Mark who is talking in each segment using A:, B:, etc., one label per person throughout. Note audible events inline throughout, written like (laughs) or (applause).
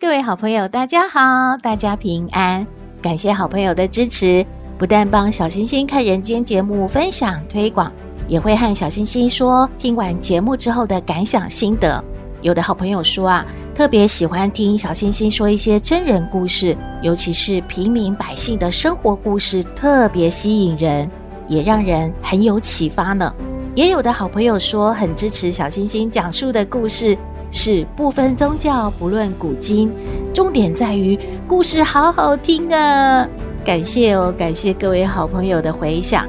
A: 各位好朋友，大家好，大家平安。感谢好朋友的支持，不但帮小星星看人间节目分享推广，也会和小星星说听完节目之后的感想心得。有的好朋友说啊，特别喜欢听小星星说一些真人故事，尤其是平民百姓的生活故事，特别吸引人，也让人很有启发呢。也有的好朋友说，很支持小星星讲述的故事。是不分宗教，不论古今，重点在于故事好好听啊！感谢哦，感谢各位好朋友的回响。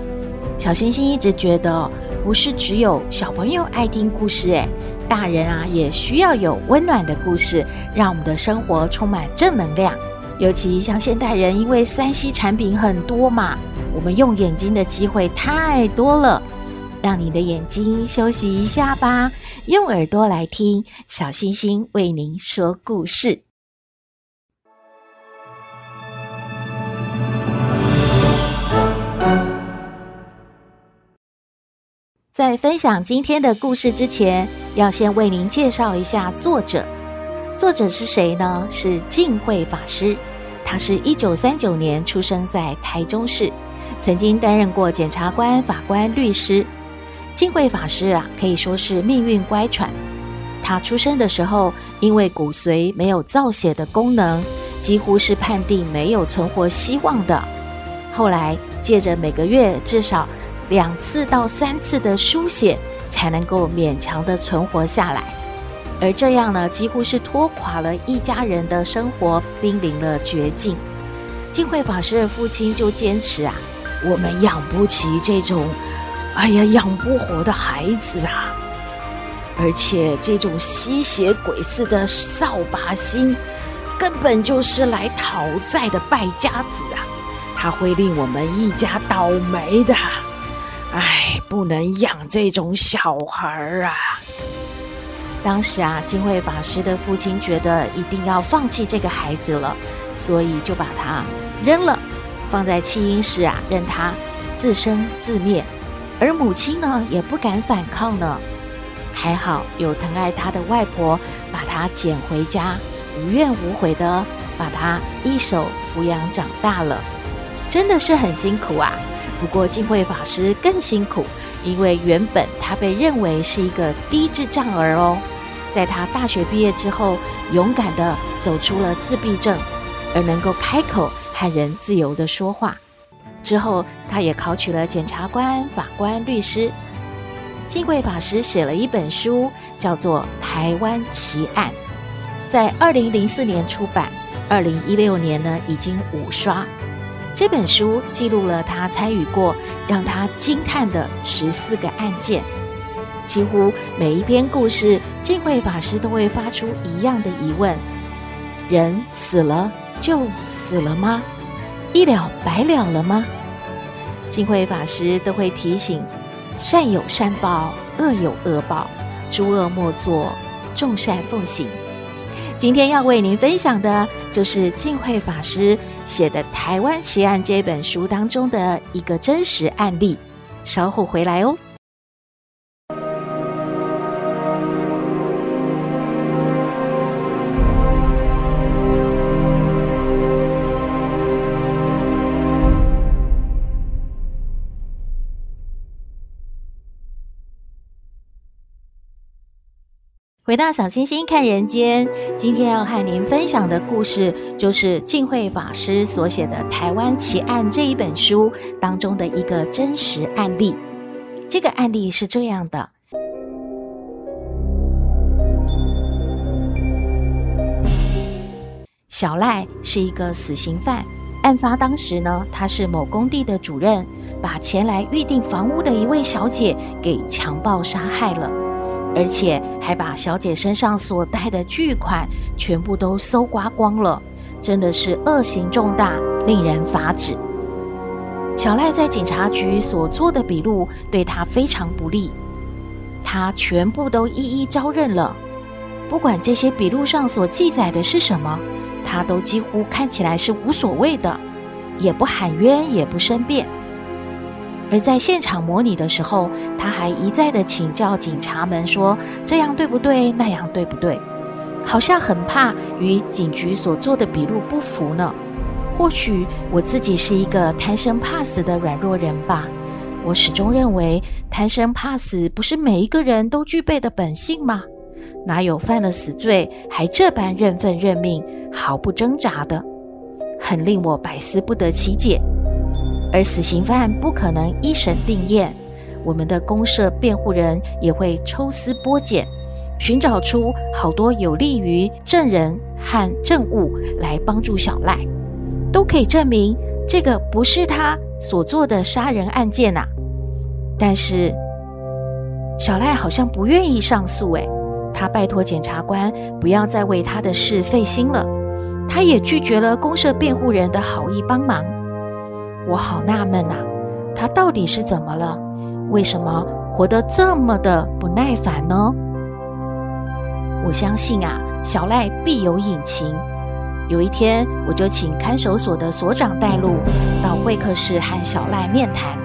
A: 小星星一直觉得，不是只有小朋友爱听故事，诶，大人啊也需要有温暖的故事，让我们的生活充满正能量。尤其像现代人，因为三 C 产品很多嘛，我们用眼睛的机会太多了。让你的眼睛休息一下吧，用耳朵来听小星星为您说故事。在分享今天的故事之前，要先为您介绍一下作者。作者是谁呢？是净慧法师。他是一九三九年出生在台中市，曾经担任过检察官、法官、律师。净慧法师啊，可以说是命运乖舛。他出生的时候，因为骨髓没有造血的功能，几乎是判定没有存活希望的。后来借着每个月至少两次到三次的输血，才能够勉强的存活下来。而这样呢，几乎是拖垮了一家人的生活，濒临了绝境。净慧法师的父亲就坚持啊，我们养不起这种。哎呀，养不活的孩子啊！而且这种吸血鬼似的扫把星，根本就是来讨债的败家子啊！他会令我们一家倒霉的。哎，不能养这种小孩儿啊！当时啊，金慧法师的父亲觉得一定要放弃这个孩子了，所以就把他扔了，放在弃婴室啊，任他自生自灭。而母亲呢，也不敢反抗呢。还好有疼爱他的外婆把他捡回家，无怨无悔的把他一手抚养长大了，真的是很辛苦啊。不过净慧法师更辛苦，因为原本他被认为是一个低智障儿哦。在他大学毕业之后，勇敢的走出了自闭症，而能够开口和人自由的说话。之后，他也考取了检察官、法官、律师。净慧法师写了一本书，叫做《台湾奇案》，在二零零四年出版，二零一六年呢已经五刷。这本书记录了他参与过让他惊叹的十四个案件，几乎每一篇故事，净慧法师都会发出一样的疑问：人死了就死了吗？一了百了了吗？净慧法师都会提醒：善有善报，恶有恶报，诸恶莫作，众善奉行。今天要为您分享的，就是净慧法师写的《台湾奇案》这本书当中的一个真实案例。稍后回来哦。回到小星星看人间，今天要和您分享的故事，就是晋慧法师所写的《台湾奇案》这一本书当中的一个真实案例。这个案例是这样的：小赖是一个死刑犯，案发当时呢，他是某工地的主任，把前来预定房屋的一位小姐给强暴杀害了。而且还把小姐身上所带的巨款全部都搜刮光了，真的是恶行重大，令人发指。小赖在警察局所做的笔录对他非常不利，他全部都一一招认了。不管这些笔录上所记载的是什么，他都几乎看起来是无所谓的，也不喊冤，也不申辩。而在现场模拟的时候，他还一再的请教警察们说：“这样对不对？那样对不对？”好像很怕与警局所做的笔录不符呢。或许我自己是一个贪生怕死的软弱人吧。我始终认为，贪生怕死不是每一个人都具备的本性吗？哪有犯了死罪还这般认份认命、毫不挣扎的？很令我百思不得其解。而死刑犯不可能一审定验，我们的公社辩护人也会抽丝剥茧，寻找出好多有利于证人和证物来帮助小赖，都可以证明这个不是他所做的杀人案件呐、但是小赖好像不愿意上诉，诶，他拜托检察官不要再为他的事费心了，他也拒绝了公社辩护人的好意帮忙。我好纳闷呐，他到底是怎么了？为什么活得这么的不耐烦呢？我相信啊，小赖必有隐情。有一天，我就请看守所的所长带路到会客室和小赖面谈。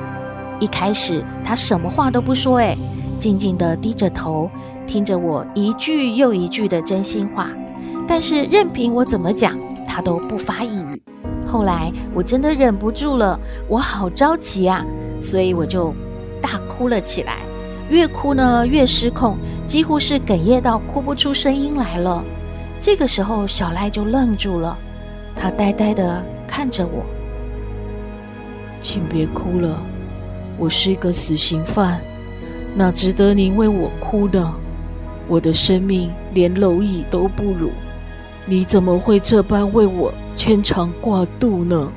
A: 一开始，他什么话都不说，诶，静静地低着头，听着我一句又一句的真心话。但是，任凭我怎么讲，他都不发一语。后来我真的忍不住了，我好着急啊，所以我就大哭了起来。越哭呢越失控，几乎是哽咽到哭不出声音来了。这个时候，小赖就愣住了，他呆呆的看着我。请别哭了，我是一个死刑犯，哪值得您为我哭的？我的生命连蝼蚁都不如。你怎么会这般为我牵肠挂肚呢？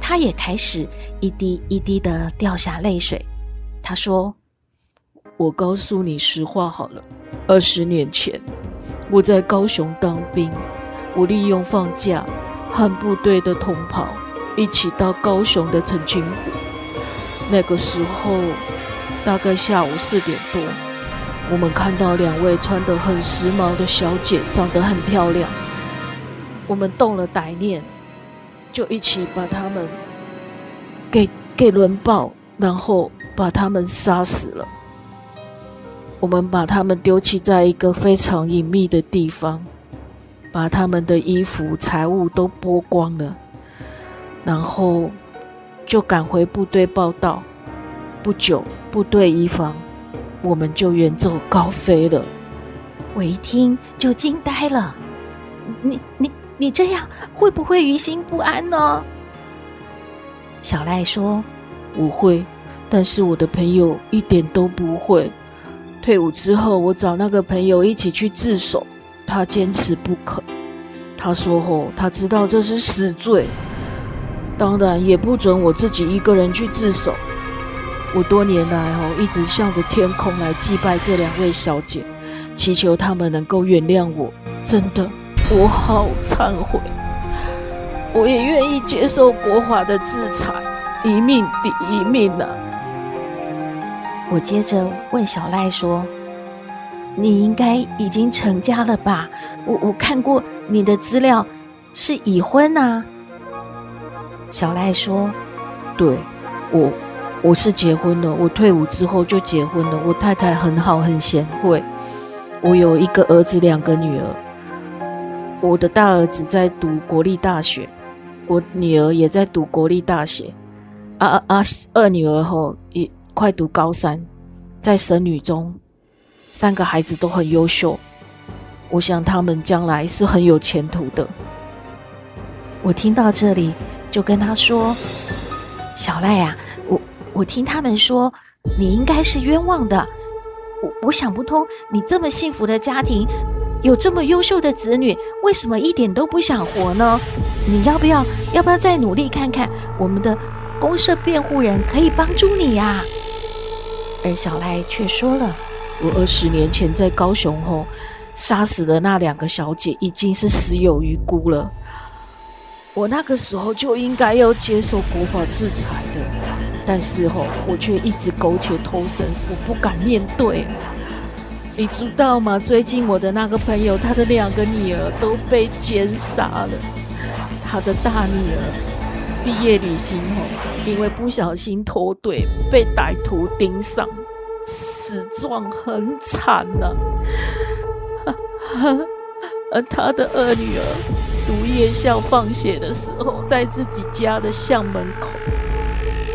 A: 他也开始一滴一滴的掉下泪水。他说：“我告诉你实话好了，二十年前我在高雄当兵，我利用放假和部队的同袍一起到高雄的澄清湖。那个时候大概下午四点多。”我们看到两位穿得很时髦的小姐，长得很漂亮。我们动了歹念，就一起把他们给给轮爆，然后把他们杀死了。我们把他们丢弃在一个非常隐秘的地方，把他们的衣服、财物都剥光了，然后就赶回部队报到。不久，部队一防。我们就远走高飞了。我一听就惊呆了。你、你、你这样会不会于心不安呢？小赖说：“我会，但是我的朋友一点都不会。退伍之后，我找那个朋友一起去自首，他坚持不肯。他说：‘哦，他知道这是死罪，当然也不准我自己一个人去自首。’”我多年来哦，一直向着天空来祭拜这两位小姐，祈求他们能够原谅我。真的，我好忏悔。我也愿意接受国法的制裁，一命抵一命啊！我接着问小赖说：“你应该已经成家了吧？我我看过你的资料，是已婚啊。”小赖说：“对，我。”我是结婚了，我退伍之后就结婚了。我太太很好，很贤惠。我有一个儿子，两个女儿。我的大儿子在读国立大学，我女儿也在读国立大学。啊啊啊！二女儿吼也快读高三，在神女中，三个孩子都很优秀。我想他们将来是很有前途的。我听到这里，就跟他说：“小赖呀。”我我听他们说，你应该是冤枉的。我我想不通，你这么幸福的家庭，有这么优秀的子女，为什么一点都不想活呢？你要不要要不要再努力看看？我们的公社辩护人可以帮助你呀。而小赖却说了：“我二十年前在高雄后，
B: 杀死的那两个小姐已经是死有余辜了。我那个时候就应该要接受国法制裁的，但是吼，我却一直苟且偷生，我不敢面对。你知道吗？最近我的那个朋友，他的两个女儿都被奸杀了。他的大女儿毕业旅行后，因为不小心脱队，被歹徒盯上，死状很惨呐、(laughs) 而他的二女儿读夜校放学的时候，在自己家的校门口，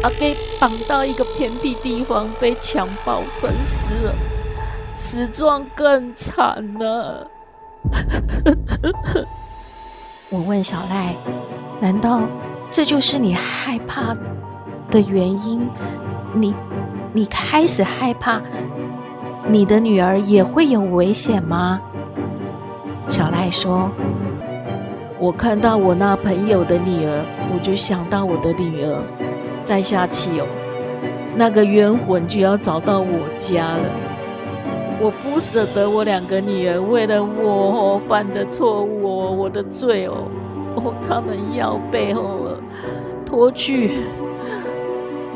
B: 啊，给绑到一个偏僻地方，被强暴分尸了。死状更惨了。(laughs)
A: 我问小赖：“难道这就是你害怕的原因？你，你开始害怕你的女儿也会有危险吗？”小赖说：“
B: 我看到我那朋友的女儿，我就想到我的女儿。再下去哦，那个冤魂就要找到我家了。”我不舍得我两个女儿为了我犯的错误，我的罪哦，哦，他们要背后拖去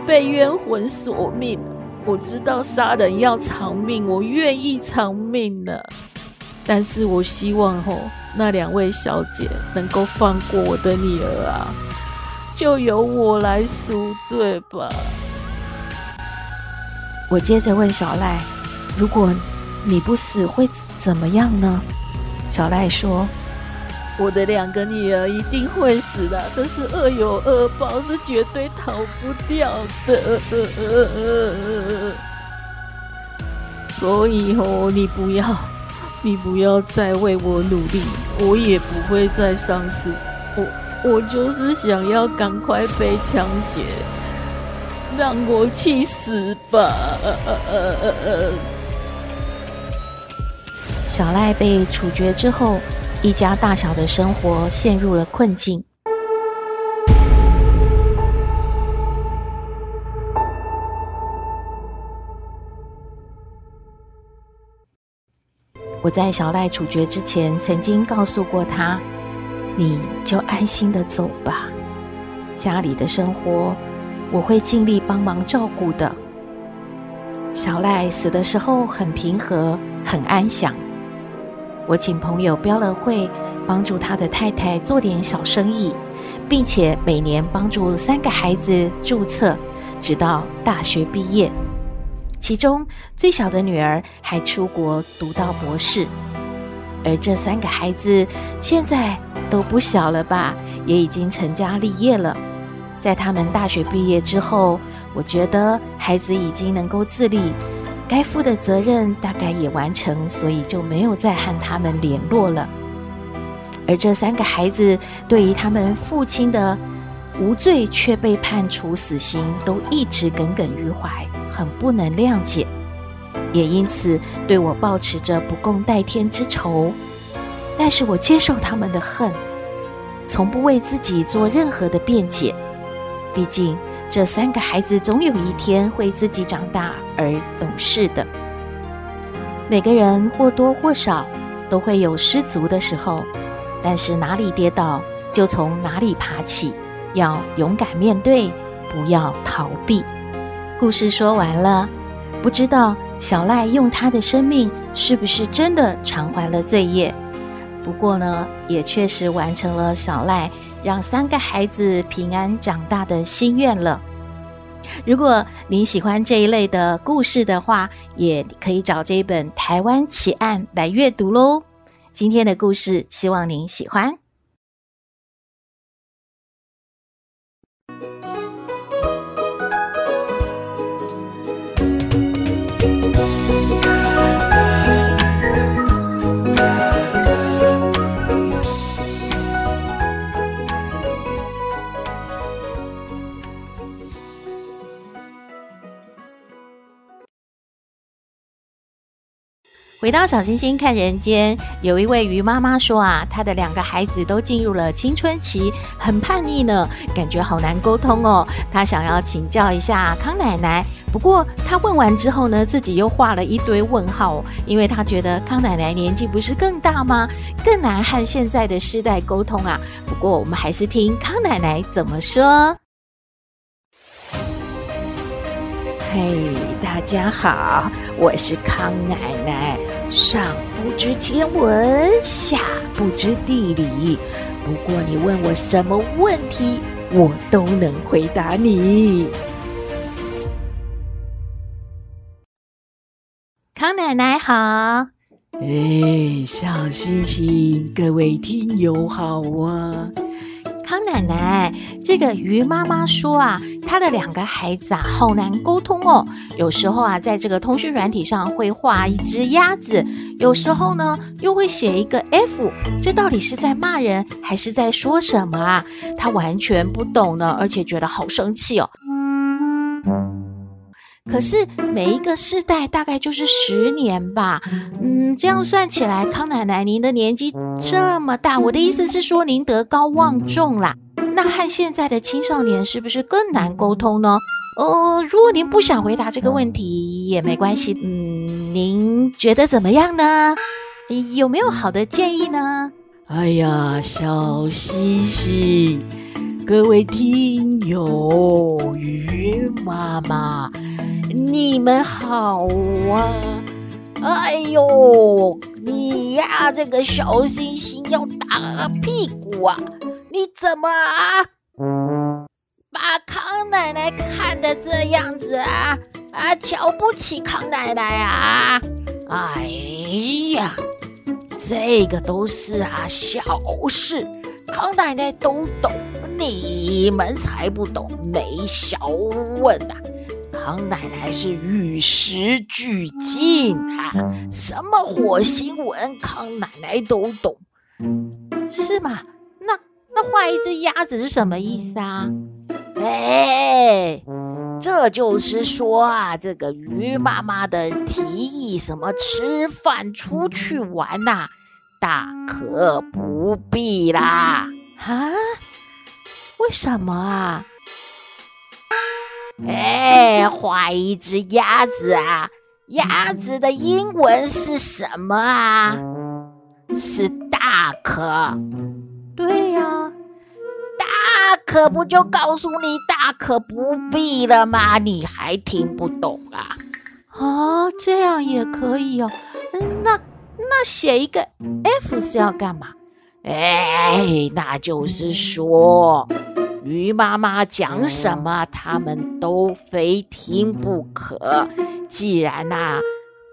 B: 被冤魂索命。我知道杀人要偿命，我愿意偿命的，但是我希望哦，那两位小姐能够放过我的女儿啊，就由我来赎罪吧。
A: 我接着问小赖，如果你不死会怎么样呢？小赖说：“
B: 我的两个女儿一定会死的，这是恶有恶报，是绝对逃不掉的。所以哦，你不要，你不要再为我努力，我也不会再丧失。我我就是想要赶快被抢劫，让我去死吧。”
A: 小赖被处决之后，一家大小的生活陷入了困境。我在小赖处决之前，曾经告诉过他：“你就安心的走吧，家里的生活我会尽力帮忙照顾的。”小赖死的时候很平和，很安详。我请朋友标了会，帮助他的太太做点小生意，并且每年帮助三个孩子注册，直到大学毕业。其中最小的女儿还出国读到博士，而这三个孩子现在都不小了吧，也已经成家立业了。在他们大学毕业之后，我觉得孩子已经能够自立。该负的责任大概也完成，所以就没有再和他们联络了。而这三个孩子对于他们父亲的无罪却被判处死刑，都一直耿耿于怀，很不能谅解，也因此对我抱持着不共戴天之仇。但是我接受他们的恨，从不为自己做任何的辩解，毕竟。这三个孩子总有一天会自己长大而懂事的。每个人或多或少都会有失足的时候，但是哪里跌倒就从哪里爬起，要勇敢面对，不要逃避。故事说完了，不知道小赖用他的生命是不是真的偿还了罪业？不过呢，也确实完成了小赖。让三个孩子平安长大的心愿了。如果您喜欢这一类的故事的话，也可以找这一本《台湾奇案》来阅读喽。今天的故事，希望您喜欢。回到小星星看人间，有一位鱼妈妈说啊，她的两个孩子都进入了青春期，很叛逆呢，感觉好难沟通哦。她想要请教一下康奶奶，不过她问完之后呢，自己又画了一堆问号，因为她觉得康奶奶年纪不是更大吗？更难和现在的世代沟通啊。不过我们还是听康奶奶怎么说。
B: 嘿，大家好，我是康奶奶。上不知天文，下不知地理。不过你问我什么问题，我都能回答你。
A: 康奶奶好，
B: 哎，小星星，各位听友好啊。
A: 康奶奶，这个鱼妈妈说啊，她的两个孩子啊，好难沟通哦。有时候啊，在这个通讯软体上会画一只鸭子，有时候呢，又会写一个 F，这到底是在骂人还是在说什么啊？她完全不懂呢，而且觉得好生气哦。可是每一个世代大概就是十年吧，嗯，这样算起来，康奶奶您的年纪这么大，我的意思是说您德高望重啦。那和现在的青少年是不是更难沟通呢？呃，如果您不想回答这个问题也没关系，嗯，您觉得怎么样呢？有没有好的建议呢？
B: 哎呀，小星星，各位听友，鱼妈妈。你们好啊！哎呦，你呀，这个小星星要打屁股啊！你怎么啊，把康奶奶看得这样子啊？啊，瞧不起康奶奶啊？哎呀，这个都是啊小事，康奶奶都懂，你们才不懂，没小问啊！康奶奶是与时俱进啊，什么火星文，康奶奶都懂，
A: 是吗？那那画一只鸭子是什么意思啊？
B: 哎，这就是说啊，这个鱼妈妈的提议，什么吃饭出去玩呐、大可不必啦。
A: 啊？为什么啊？
B: 哎，画一只鸭子啊！鸭子的英文是什么啊？是 duck。
A: 对呀
B: ，duck 不就告诉你大可不必了吗？你还听不懂啊？
A: 哦，这样也可以哦。那那写一个 F 是要干嘛？
B: 哎，那就是说。鱼妈妈讲什么，他们都非听不可。既然呐、啊，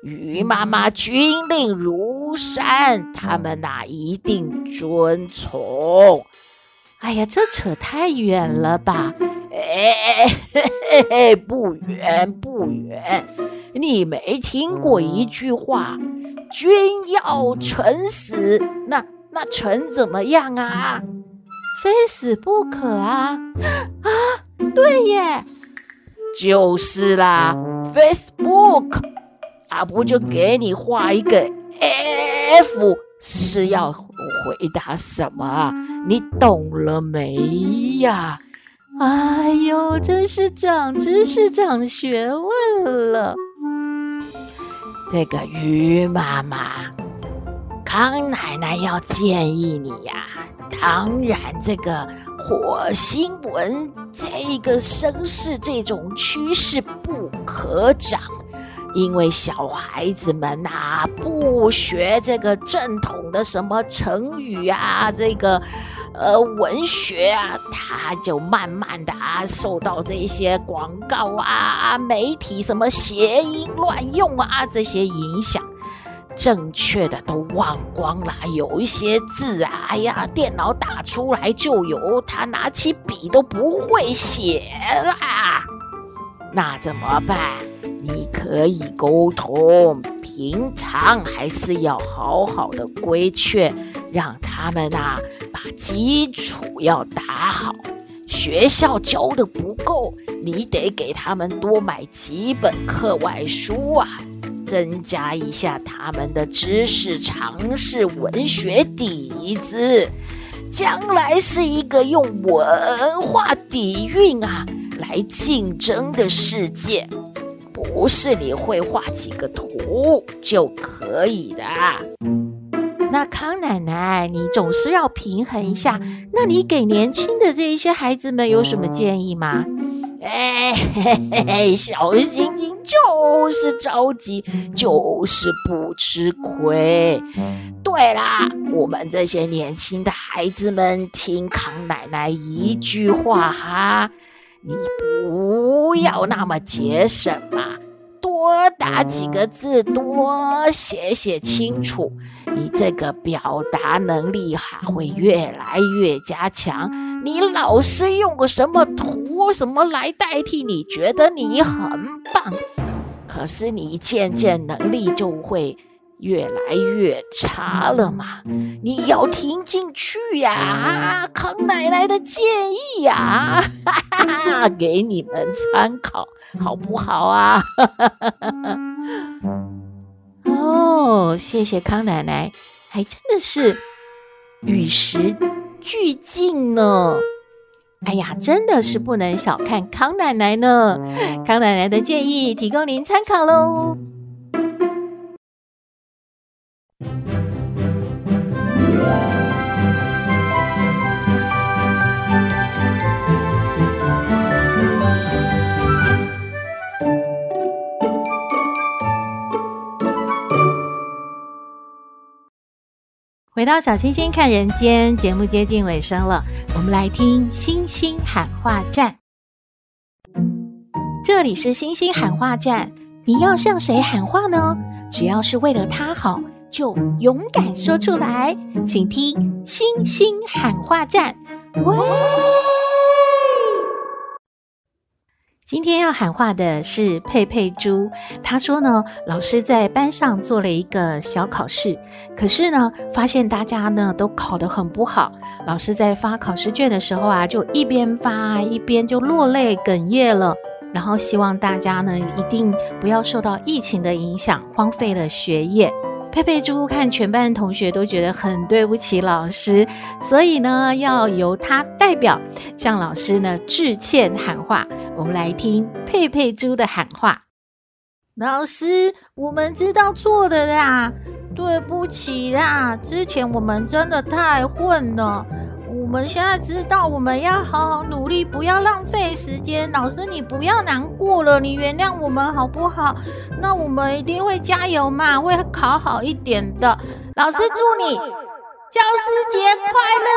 B: 鱼妈妈军令如山，他们呐、啊、一定遵从。
A: 哎呀，这扯太远了吧？
B: 哎，嘿嘿嘿，不远不远。你没听过一句话：“君要臣死。”那那臣怎么样啊？
A: 非死不可啊！啊，对耶，
B: 就是啦。Facebook 啊，不就给你画一个 F，是要回答什么啊？你懂了没呀？
A: 哎呦，真是长知识、长学问了。
B: 这个鱼妈妈，康奶奶要建议你呀。当然，这个火星文这个声势这种趋势不可长，因为小孩子们呐、啊、不学这个正统的什么成语啊，这个呃文学啊，他就慢慢的啊受到这些广告啊、媒体什么谐音乱用啊这些影响。正确的都忘光了，有一些字啊，哎呀，电脑打出来就有，他拿起笔都不会写啦。那怎么办？你可以沟通，平常还是要好好的规劝，让他们啊把基础要打好。学校教的不够，你得给他们多买几本课外书啊。
A: 增加一下他们的知识、常识、文学底子，将来是一个用文化底蕴啊来竞争的世界，不是你会画几个图就可以的。那康奶奶，你总是要平衡一下。那你给年轻的这一些孩子们有什么建议吗？哎，嘿嘿 (laughs) 嘿，小星星就是着急，就是不吃亏。对啦，我们这些年轻的孩子们，听康奶奶一句话哈，你不要那么节省嘛。多打几个字，多写写清楚，你这个表达能力哈会越来越加强。你老师用个什么图什么来代替，你觉得你很棒，可是你渐渐能力就会越来越差了嘛。你要听进去呀，康奶奶的建议呀，哈哈哈，给你们参考。好不好啊？(laughs) 哦，谢谢康奶奶，还真的是与时俱进呢。哎呀，真的是不能小看康奶奶呢。康奶奶的建议提供您参考喽。回到小星星看人间节目接近尾声了，我们来听星星喊话站。这里是星星喊话站，你要向谁喊话呢？只要是为了他好，就勇敢说出来。请听星星喊话站。喂。今天要喊话的是佩佩猪，他说呢，老师在班上做了一个小考试，可是呢，发现大家呢都考得很不好。老师在发考试卷的时候啊，就一边发一边就落泪哽咽了，然后希望大家呢一定不要受到疫情的影响，荒废了学业。佩佩猪看全班同学都觉得很对不起老师，所以呢，要由他代表向老师呢致歉喊话。我们来听佩佩猪的喊话：老师，我们知道错的啦，对不起啦，之前我们真的太混了。我们现在知道，我们要好好努力，不要浪费时间。老师，你不要难过了，你原谅我们好不好？那我们一定会加油嘛，会考好一点的。老师祝你教师节快乐！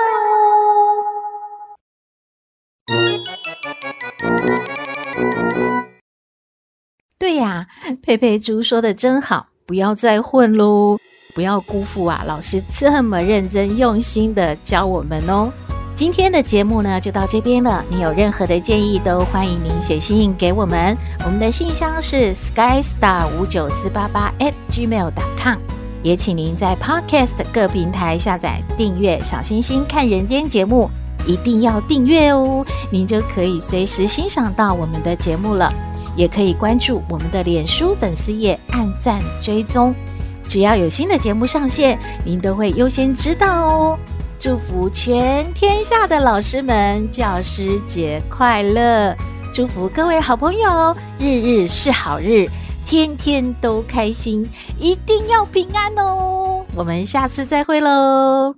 A: 对呀，佩佩猪说的真好，不要再混喽。不要辜负啊！老师这么认真用心的教我们哦。今天的节目呢，就到这边了。你有任何的建议，都欢迎您写信给我们。我们的信箱是 skystar 五九四八八 at gmail.com。也请您在 Podcast 各平台下载订阅“小星星看人间”节目，一定要订阅哦，您就可以随时欣赏到我们的节目了。也可以关注我们的脸书粉丝页，按赞追踪。只要有新的节目上线，您都会优先知道哦。祝福全天下的老师们教师节快乐！祝福各位好朋友日日是好日，天天都开心，一定要平安哦。我们下次再会喽。